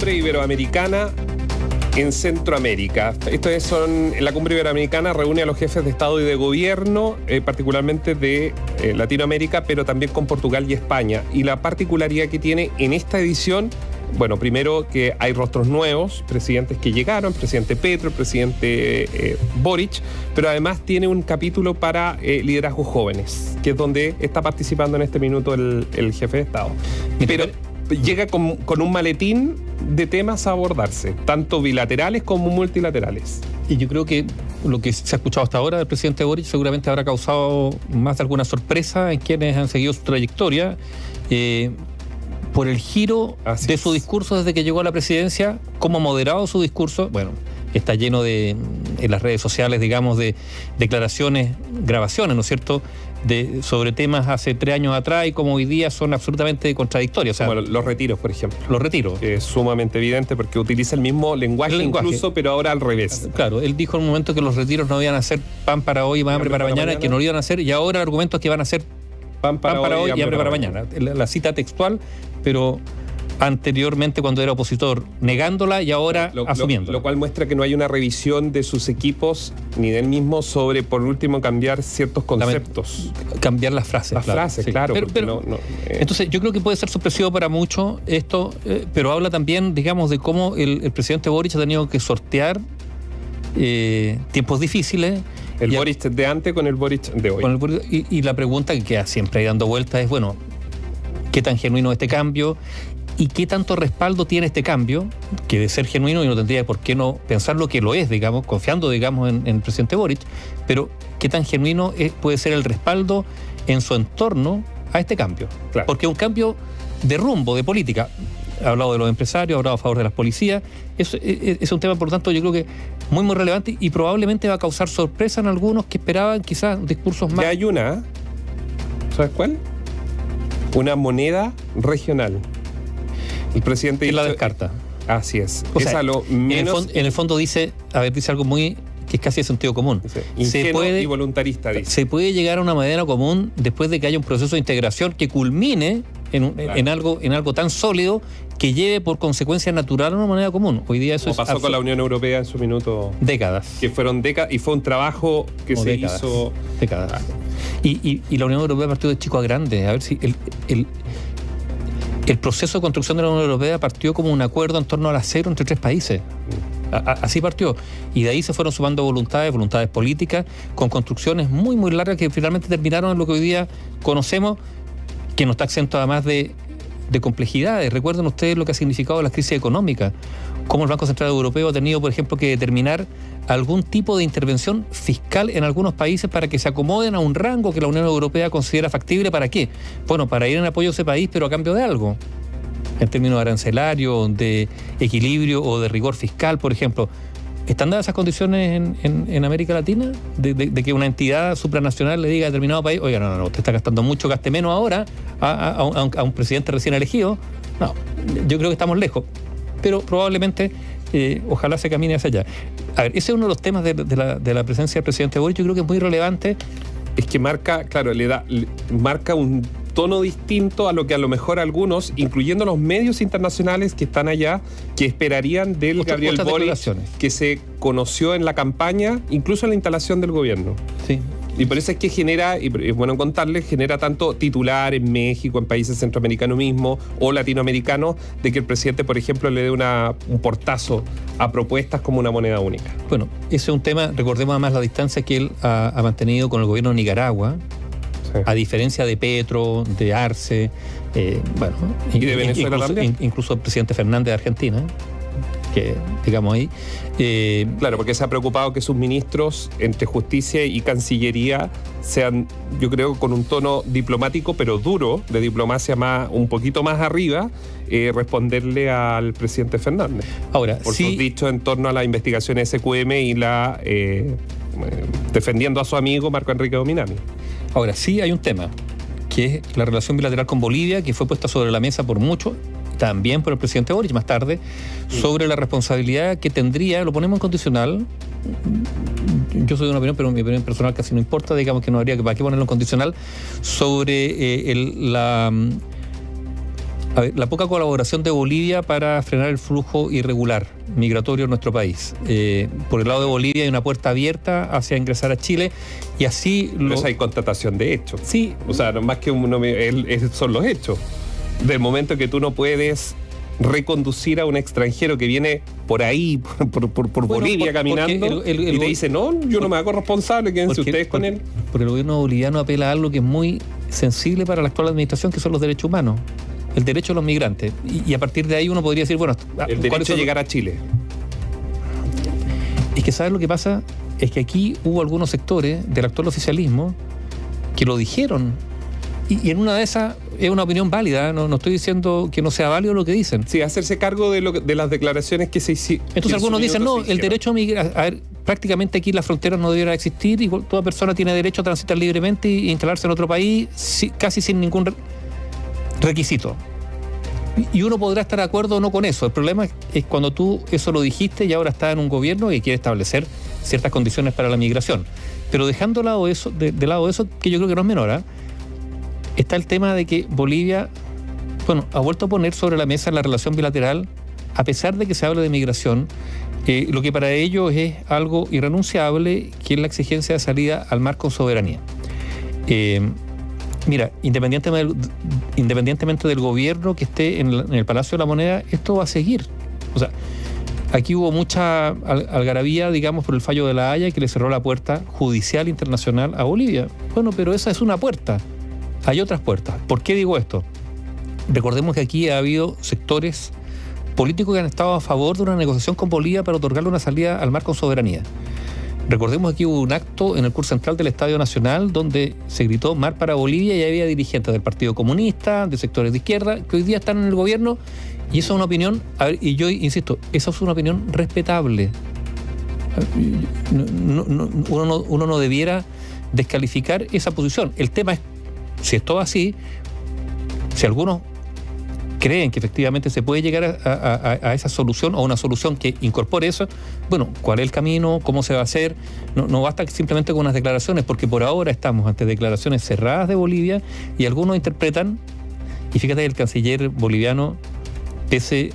cumbre iberoamericana en Centroamérica. Esto es son, la cumbre iberoamericana reúne a los jefes de Estado y de Gobierno, eh, particularmente de eh, Latinoamérica, pero también con Portugal y España. Y la particularidad que tiene en esta edición, bueno, primero que hay rostros nuevos, presidentes que llegaron, presidente Petro, presidente eh, Boric, pero además tiene un capítulo para liderazgos jóvenes, que es donde está participando en este minuto el, jefe de Estado. Pero llega con, con un maletín de temas a abordarse, tanto bilaterales como multilaterales. Y yo creo que lo que se ha escuchado hasta ahora del presidente Boric seguramente habrá causado más de alguna sorpresa en quienes han seguido su trayectoria. Eh, por el giro de su discurso desde que llegó a la presidencia, cómo moderado su discurso, bueno, está lleno de, en las redes sociales, digamos, de declaraciones, grabaciones, ¿no es cierto?, de, sobre temas hace tres años atrás y como hoy día son absolutamente contradictorios. bueno, los retiros, por ejemplo. Los retiros. es sumamente evidente porque utiliza el mismo lenguaje, incluso, pero ahora al revés. Claro, él dijo en un momento que los retiros no iban a ser pan para hoy y hambre para, mañana, que no lo iban a hacer, y ahora el argumento es que van a ser pan para, hoy, y hambre para, mañana. la cita textual, pero anteriormente cuando era opositor, negándola y ahora lo, asumiendo. Lo, cual muestra que no hay una revisión de sus equipos ni del mismo sobre, por último, cambiar ciertos conceptos. Cambiar las frases. Las frases, claro. Pero, eh. Entonces, yo creo que puede ser supresivo para muchos esto, eh, pero habla también, digamos, de cómo el, presidente Boric ha tenido que sortear eh, tiempos difíciles. El Boric de antes con el Boric de hoy. y, y, la pregunta que queda siempre ahí dando vueltas es, bueno, ¿qué tan genuino es este cambio? Y qué tanto respaldo tiene este cambio, que de ser genuino y no tendría por qué no pensar lo que lo es, digamos, confiando, digamos, en, el presidente Boric, pero qué tan genuino puede ser el respaldo en su entorno a este cambio. Porque un cambio de rumbo, de política, ha hablado de los empresarios, ha hablado a favor de las policías, es, es, un tema, por lo tanto, yo creo que muy, muy relevante y probablemente va a causar sorpresa en algunos que esperaban quizás discursos más... Ya hay una. ¿sabes cuál? Una moneda regional. El presidente... Y la descarta. Así es. lo menos... en, el fondo, dice, a ver, dice algo muy que es casi de sentido común. se puede, y voluntarista, dice. Se puede llegar a una manera común después de que haya un proceso de integración que culmine en, algo, en algo tan sólido que lleve por consecuencia natural a una manera común. Hoy día eso Como pasó con la Unión Europea en su minuto. Décadas. Que fueron décadas y fue un trabajo que se hizo. Décadas. Y, la Unión Europea partió de chico a grande. A ver si el el proceso de construcción de la Unión Europea partió como un acuerdo en torno al acero entre tres países. así partió. Y de ahí se fueron sumando voluntades, voluntades políticas, con construcciones muy, muy largas que finalmente terminaron en lo que hoy día conocemos, que no está exento además de, de complejidades. Recuerden ustedes lo que ha significado la crisis económica, cómo el Banco Central Europeo ha tenido, por ejemplo, que determinar algún tipo de intervención fiscal en algunos países para que se acomoden a un rango que la Unión Europea considera factible. ¿Para qué? Bueno, para ir en apoyo a ese país, pero a cambio de algo. En términos arancelario, de equilibrio o de rigor fiscal, por ejemplo. ¿Están dadas esas condiciones en, América Latina? De, que una entidad supranacional le diga a determinado país, oiga, no, no, no, usted está gastando mucho, gaste menos ahora a, un, presidente recién elegido. No, yo creo que estamos lejos. Pero probablemente eh, ojalá se camine hacia allá. A ver, ese es uno de los temas de, la, presencia del presidente Boric, yo creo que es muy relevante. Es que marca, claro, le da, marca un tono distinto a lo que a lo mejor algunos, incluyendo los medios internacionales que están allá, que esperarían del Gabriel Boric, que se conoció en la campaña, incluso en la instalación del gobierno. Sí, y por eso es que genera, y es bueno contarles, genera tanto titular en México, en países centroamericanos mismo o latinoamericanos, de que el presidente, por ejemplo, le dé una, un portazo a propuestas como una moneda única. Bueno, ese es un tema, recordemos además la distancia que él ha, mantenido con el gobierno de Nicaragua, a diferencia de Petro, de Arce, eh, bueno, y de Venezuela incluso, también. incluso el presidente Fernández de Argentina que digamos ahí. Eh, claro, porque se ha preocupado que sus ministros entre justicia y cancillería sean, yo creo, con un tono diplomático, pero duro, de diplomacia más, un poquito más arriba, eh, responderle al presidente Fernández. Ahora, por sus dichos en torno a la investigación SQM y la eh, defendiendo a su amigo Marco Enrique Dominami. Ahora, sí hay un tema, que es la relación bilateral con Bolivia, que fue puesta sobre la mesa por muchos también por el presidente Boric más tarde, sobre la responsabilidad que tendría, lo ponemos en condicional, yo soy de una opinión, pero mi opinión personal casi no importa, digamos que no habría que para qué ponerlo en condicional, sobre eh, la, A ver, la poca colaboración de Bolivia para frenar el flujo irregular migratorio en nuestro país. Eh, por el lado de Bolivia hay una puerta abierta hacia ingresar a Chile y así... Lo... Pero hay constatación de hechos. Sí. O sea, más que uno, son los hechos. Del momento que tú no puedes reconducir a un extranjero que viene por ahí, por, Bolivia caminando, y te dice, no, yo no me hago responsable, quédense ustedes con él. Porque el gobierno boliviano apela a algo que es muy sensible para la actual administración, que son los derechos humanos. El derecho de los migrantes. Y, a partir de ahí uno podría decir, bueno, el derecho a llegar a Chile. Es que, ¿sabes lo que pasa? Es que aquí hubo algunos sectores del actual oficialismo que lo dijeron y, en una de esas es una opinión válida, no, estoy diciendo que no sea válido lo que dicen. Sí, hacerse cargo de, lo, de las declaraciones que se hicieron. Entonces algunos dicen, no, el derecho a migrar, a ver, prácticamente aquí las fronteras no debiera existir y toda persona tiene derecho a transitar libremente e instalarse en otro país casi sin ningún requisito. Y uno podrá estar de acuerdo o no con eso. El problema es cuando tú eso lo dijiste y ahora estás en un gobierno y quiere establecer ciertas condiciones para la migración. Pero dejando de lado eso, de, lado eso, que yo creo que no es menor, ¿eh? está el tema de que Bolivia, bueno, ha vuelto a poner sobre la mesa la relación bilateral, a pesar de que se hable de migración, eh, lo que para ellos es algo irrenunciable, que es la exigencia de salida al mar con soberanía. Eh, mira, independientemente, del gobierno que esté en, el Palacio de la Moneda, esto va a seguir. O sea, aquí hubo mucha algarabía, digamos, por el fallo de la Haya que le cerró la puerta judicial internacional a Bolivia. Bueno, pero esa es una puerta hay otras puertas. ¿Por qué digo esto? Recordemos que aquí ha habido sectores políticos que han estado a favor de una negociación con Bolivia para otorgarle una salida al mar con soberanía. Recordemos aquí hubo un acto en el curso central del Estadio Nacional donde se gritó mar para Bolivia y había dirigentes del Partido Comunista, de sectores de izquierda, que hoy día están en el gobierno y esa es una opinión, y yo insisto, esa es una opinión respetable. uno, no, uno no debiera descalificar esa posición. El tema es si es todo así, si algunos creen que efectivamente se puede llegar a, esa solución o una solución que incorpore eso, bueno, ¿cuál es el camino? ¿Cómo se va a hacer? No, no basta simplemente con unas declaraciones, porque por ahora estamos ante declaraciones cerradas de Bolivia y algunos interpretan, y fíjate, el canciller boliviano, pese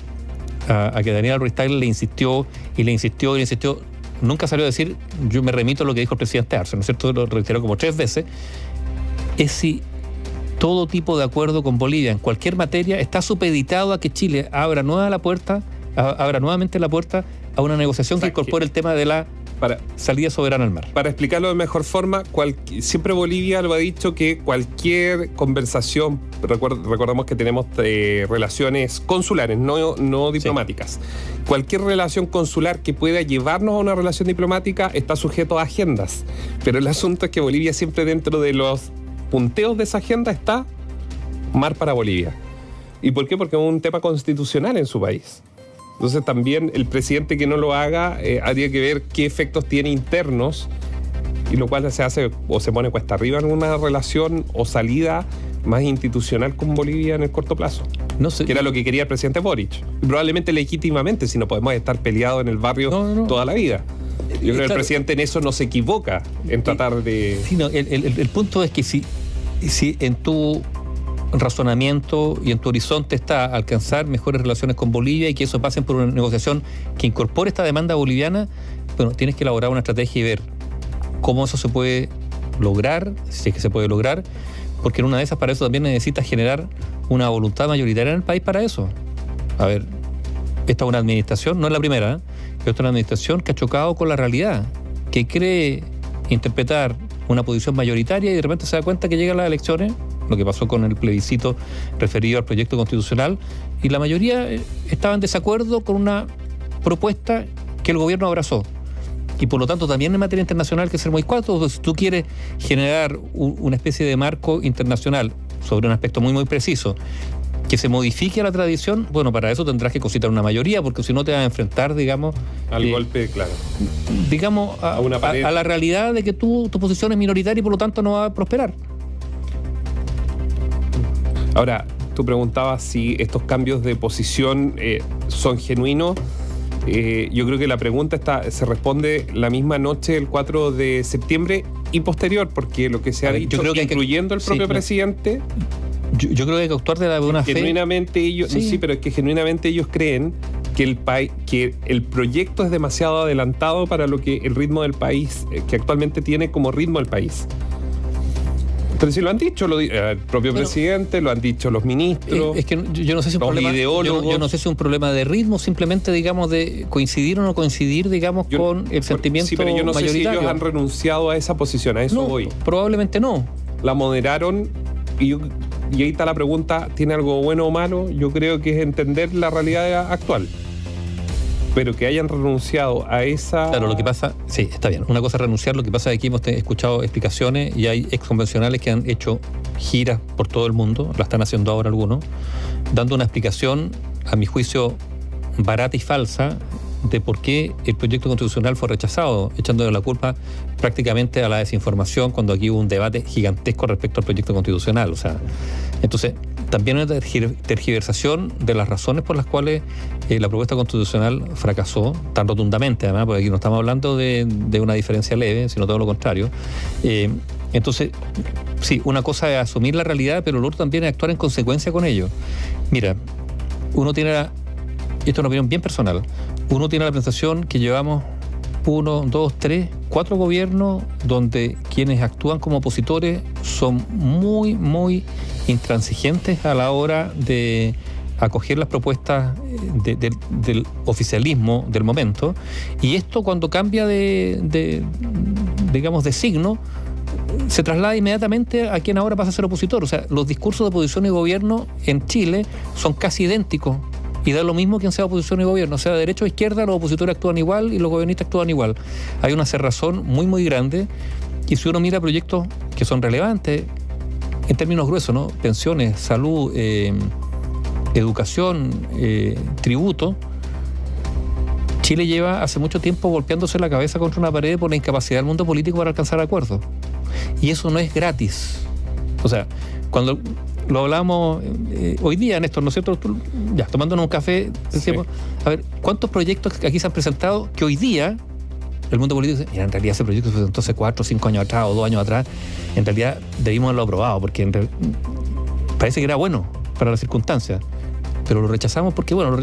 a, que Daniel Ruiz le insistió y le insistió y le insistió, nunca salió a decir, yo me remito a lo que dijo el presidente Arce, ¿no es cierto? Lo reiteró como tres veces, es si todo tipo de acuerdo con Bolivia en cualquier materia está supeditado a que Chile abra nueva la puerta, abra nuevamente la puerta a una negociación que incorpore el tema de la para, salida soberana al mar. Para explicarlo de mejor forma, siempre Bolivia lo ha dicho que cualquier conversación, recordamos que tenemos eh, relaciones consulares, no, no diplomáticas, cualquier relación consular que pueda llevarnos a una relación diplomática está sujeto a agendas. Pero el asunto es que Bolivia siempre dentro de los punteos de esa agenda está mar para Bolivia. ¿Y por qué? Porque es un tema constitucional en su país. Entonces también el presidente que no lo haga eh, habría que ver qué efectos tiene internos y lo cual se hace o se pone cuesta arriba en una relación o salida más institucional con Bolivia en el corto plazo. No sé. Que era lo que quería el presidente Boric. probablemente legítimamente, si no podemos estar peleados en el barrio toda la vida. Yo creo que el presidente en eso no se equivoca en tratar de. Sí, no, el, punto es que si, si en tu razonamiento y en tu horizonte está alcanzar mejores relaciones con Bolivia y que eso pase por una negociación que incorpore esta demanda boliviana, bueno, tienes que elaborar una estrategia y ver cómo eso se puede lograr, si es que se puede lograr, porque en una de esas para eso también necesitas generar una voluntad mayoritaria en el país para eso. A ver, esta es una administración, no es la primera, ¿eh? Es una administración que ha chocado con la realidad, que cree interpretar una posición mayoritaria y de repente se da cuenta que llegan las elecciones, lo que pasó con el plebiscito referido al proyecto constitucional, y la mayoría eh, estaba en desacuerdo con una propuesta que el gobierno abrazó. Y por lo tanto también en materia internacional que ser muy cuatro, si tú quieres generar una especie de marco internacional sobre un aspecto muy muy preciso que se modifique la tradición, bueno, para eso tendrás que cositar una mayoría, porque si no te vas a enfrentar, digamos... Al eh, golpe, claro. Digamos, a, la realidad de que tú, tu posición es minoritaria y por lo tanto no va a prosperar. Ahora, tú preguntabas si estos cambios de posición eh, son genuinos. Eh, yo creo que la pregunta está, se responde la misma noche del 4 de septiembre y posterior, porque lo que se ha dicho, yo creo que incluyendo el propio presidente, Yo, creo que hay que actuar de la buena fe. Genuinamente ellos, sí. pero es que genuinamente ellos creen que el que el proyecto es demasiado adelantado para lo que el ritmo del país, eh, que actualmente tiene como ritmo el país. Pero si lo han dicho lo, eh, el propio presidente, lo han dicho los ministros. Es, que yo no sé si un problema, yo, no sé si es un problema de ritmo, simplemente digamos de coincidir o no coincidir, digamos, con el sentimiento Sí, pero yo no sé si ellos han renunciado a esa posición, a eso voy. Probablemente no. La moderaron y, y ahí está la pregunta, ¿tiene algo bueno o malo? Yo creo que es entender la realidad actual pero que hayan renunciado a esa. Claro, lo que pasa, sí, está bien. Una cosa es renunciar, lo que pasa es que hemos escuchado explicaciones y hay ex convencionales que han hecho giras por todo el mundo, la están haciendo ahora algunos, dando una explicación, a mi juicio, barata y falsa de por qué el proyecto constitucional fue rechazado, echándole la culpa prácticamente a la desinformación cuando aquí hubo un debate gigantesco respecto al proyecto constitucional. O sea, entonces, también una tergiversación de las razones por las cuales eh, la propuesta constitucional fracasó tan rotundamente, además, porque aquí no estamos hablando de, una diferencia leve, sino todo lo contrario. Eh, entonces, sí, una cosa es asumir la realidad, pero lo otro también es actuar en consecuencia con ello. Mira, uno tiene, esto es una opinión bien personal, uno tiene la sensación que llevamos uno, dos, tres, cuatro gobiernos donde quienes actúan como opositores son muy, muy intransigentes a la hora de acoger las propuestas eh, del oficialismo del momento. Y esto cuando cambia de, digamos, de signo, se traslada inmediatamente a quien ahora pasa a ser opositor. O sea, los discursos de oposición y gobierno en Chile son casi idénticos y da lo mismo quien sea oposición y gobierno, sea de derecha o izquierda, los opositores actúan igual y los gobiernistas actúan igual. Hay una cerrazón muy, muy grande y si uno mira proyectos que son relevantes, en términos gruesos, ¿no? Pensiones, salud, eh, educación, eh, tributo, Chile lleva hace mucho tiempo golpeándose la cabeza contra una pared por la incapacidad del mundo político para alcanzar acuerdos. Y eso no es gratis. O sea, cuando lo hablamos eh, hoy día, Néstor, ¿no es cierto? ya, tomándonos un café, decíamos, a ver, ¿cuántos proyectos aquí se han presentado que hoy día el mundo político dice, mira, en realidad ese proyecto se presentó hace cuatro cinco años atrás o dos años atrás, en realidad debimos haberlo aprobado, porque parece que era bueno para las circunstancias, pero lo rechazamos porque, bueno, lo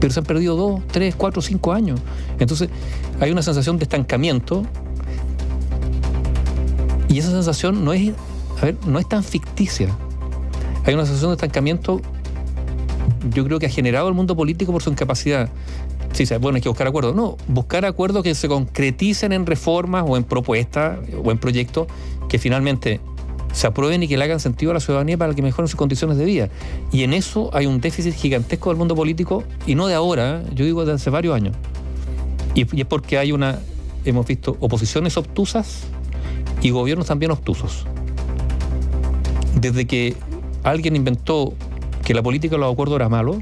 pero se han perdido dos, tres, cuatro, cinco años. Entonces, hay una sensación de estancamiento y esa sensación no es a ver, no es tan ficticia. Hay una sensación de estancamiento, yo creo que ha generado el mundo político por su incapacidad. Sí, bueno, hay que buscar acuerdos. No, buscar acuerdos que se concreticen en reformas o en propuestas o en proyectos que finalmente se aprueben y que le hagan sentido a la ciudadanía para que mejoren sus condiciones de vida. Y en eso hay un déficit gigantesco del mundo político, y no de ahora, yo digo de hace varios años. Y, y es porque hay una, hemos visto oposiciones obtusas y gobiernos también obtusos desde que alguien inventó que la política de los acuerdos era malo,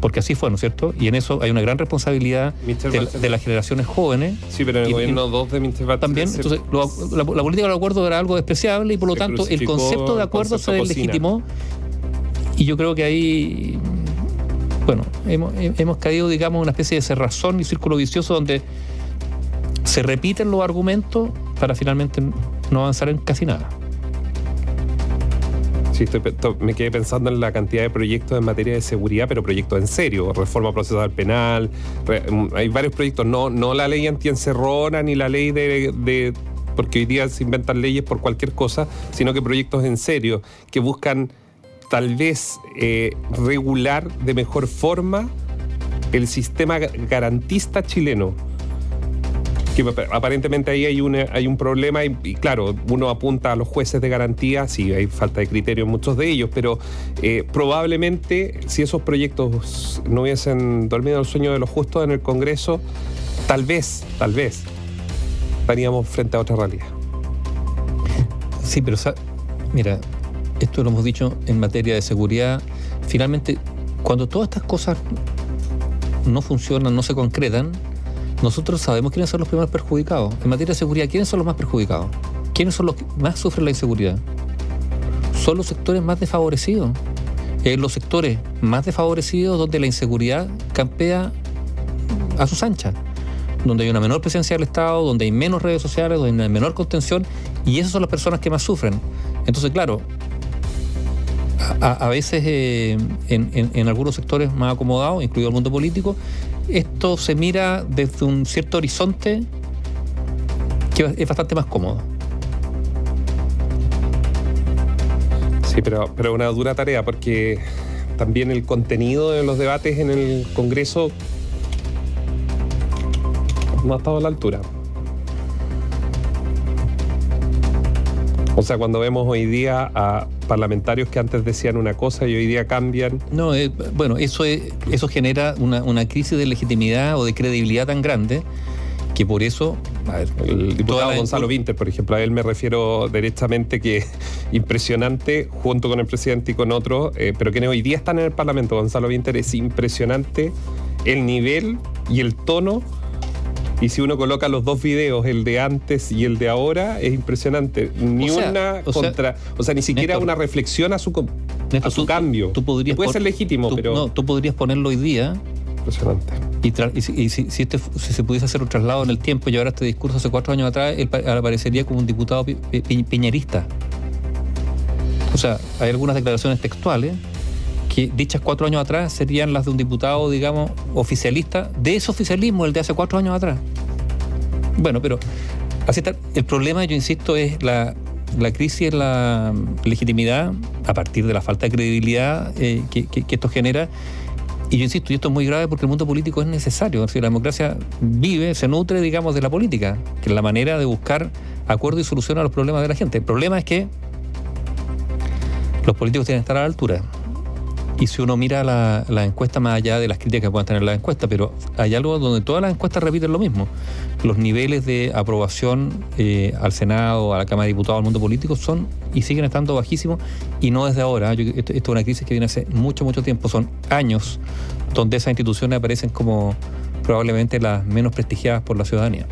porque así fue, ¿no es cierto? Y en eso hay una gran responsabilidad de, las generaciones jóvenes. Sí, pero en el gobierno 2 de Mr. También, entonces, la, política de los acuerdos era algo despreciable y por lo tanto el concepto de acuerdo se legitimó. Y yo creo que ahí, bueno, hemos, hemos caído, digamos, en una especie de cerrazón y círculo vicioso donde se repiten los argumentos para finalmente no avanzar en casi nada. Sí, estoy, me quedé pensando en la cantidad de proyectos en materia de seguridad, pero proyectos en serio, reforma procesal penal, mm, hay varios proyectos, no, no la ley anti-encerrona ni la ley de, porque hoy día se inventan leyes por cualquier cosa, sino que proyectos en serio que buscan tal vez eh, regular de mejor forma el sistema garantista chileno que aparentemente ahí hay, hay un problema y, claro, uno apunta a los jueces de garantía, sí, hay falta de criterio en muchos de ellos, pero eh, probablemente si esos proyectos no hubiesen dormido el sueño de los justos en el Congreso, tal vez, tal vez, estaríamos frente a otra realidad. Sí, pero mira, esto lo hemos dicho en materia de seguridad, finalmente, cuando todas estas cosas no funcionan, no se concretan, nosotros sabemos quiénes son los primeros perjudicados. En materia de seguridad, ¿quiénes son los más perjudicados? ¿Quiénes son los que más sufren la inseguridad? Son los sectores más desfavorecidos. En los sectores más desfavorecidos donde la inseguridad campea a sus anchas, donde hay una menor presencia del Estado, donde hay menos redes sociales, donde hay menor contención, y esas son las personas que más sufren. Entonces, claro, a, veces eh, en, algunos sectores más acomodados, incluido el mundo político, esto se mira desde un cierto horizonte que es bastante más cómodo. Sí, pero, pero una dura tarea porque también el contenido de los debates en el Congreso no ha estado a la altura. O sea, cuando vemos hoy día a parlamentarios que antes decían una cosa y hoy día cambian. No, eh, bueno, eso, eso genera una, una crisis de legitimidad o de credibilidad tan grande que por eso... el diputado Gonzalo Vinter, por ejemplo, a él me refiero directamente que impresionante, junto con el presidente y con otros, eh, pero que hoy día están en el Parlamento, Gonzalo Vinter, es impresionante el nivel y el tono. Y si uno coloca los dos videos, el de antes y el de ahora, es impresionante. Ni una contra. o sea, ni siquiera una reflexión a su, a su cambio. Tú podrías puede ser legítimo, pero. No, tú podrías ponerlo hoy día. Impresionante. Y, si, este si, se pudiese hacer un traslado en el tiempo y ahora este discurso hace cuatro años atrás, él aparecería como un diputado piñerista. O sea, hay algunas declaraciones textuales que dichas cuatro años atrás serían las de un diputado, digamos, oficialista, de ese oficialismo, el de hace cuatro años atrás. Bueno, pero así está. El problema, yo insisto, es la, crisis en la legitimidad a partir de la falta de credibilidad eh, que, esto genera y yo insisto, y esto es muy grave porque el mundo político es necesario. la democracia vive, se nutre, digamos, de la política, que es la manera de buscar acuerdo y solución a los problemas de la gente. El problema es que los políticos tienen que estar a la altura. Y si uno mira la, encuesta más allá de las críticas que puedan tener la encuesta, pero hay algo donde todas las encuestas repiten lo mismo. Los niveles de aprobación eh, al Senado, a la Cámara de Diputados, al mundo político son y siguen estando bajísimos y no desde ahora. esto, es una crisis que viene hace mucho, mucho tiempo. Son años donde esas instituciones aparecen como probablemente las menos prestigiadas por la ciudadanía.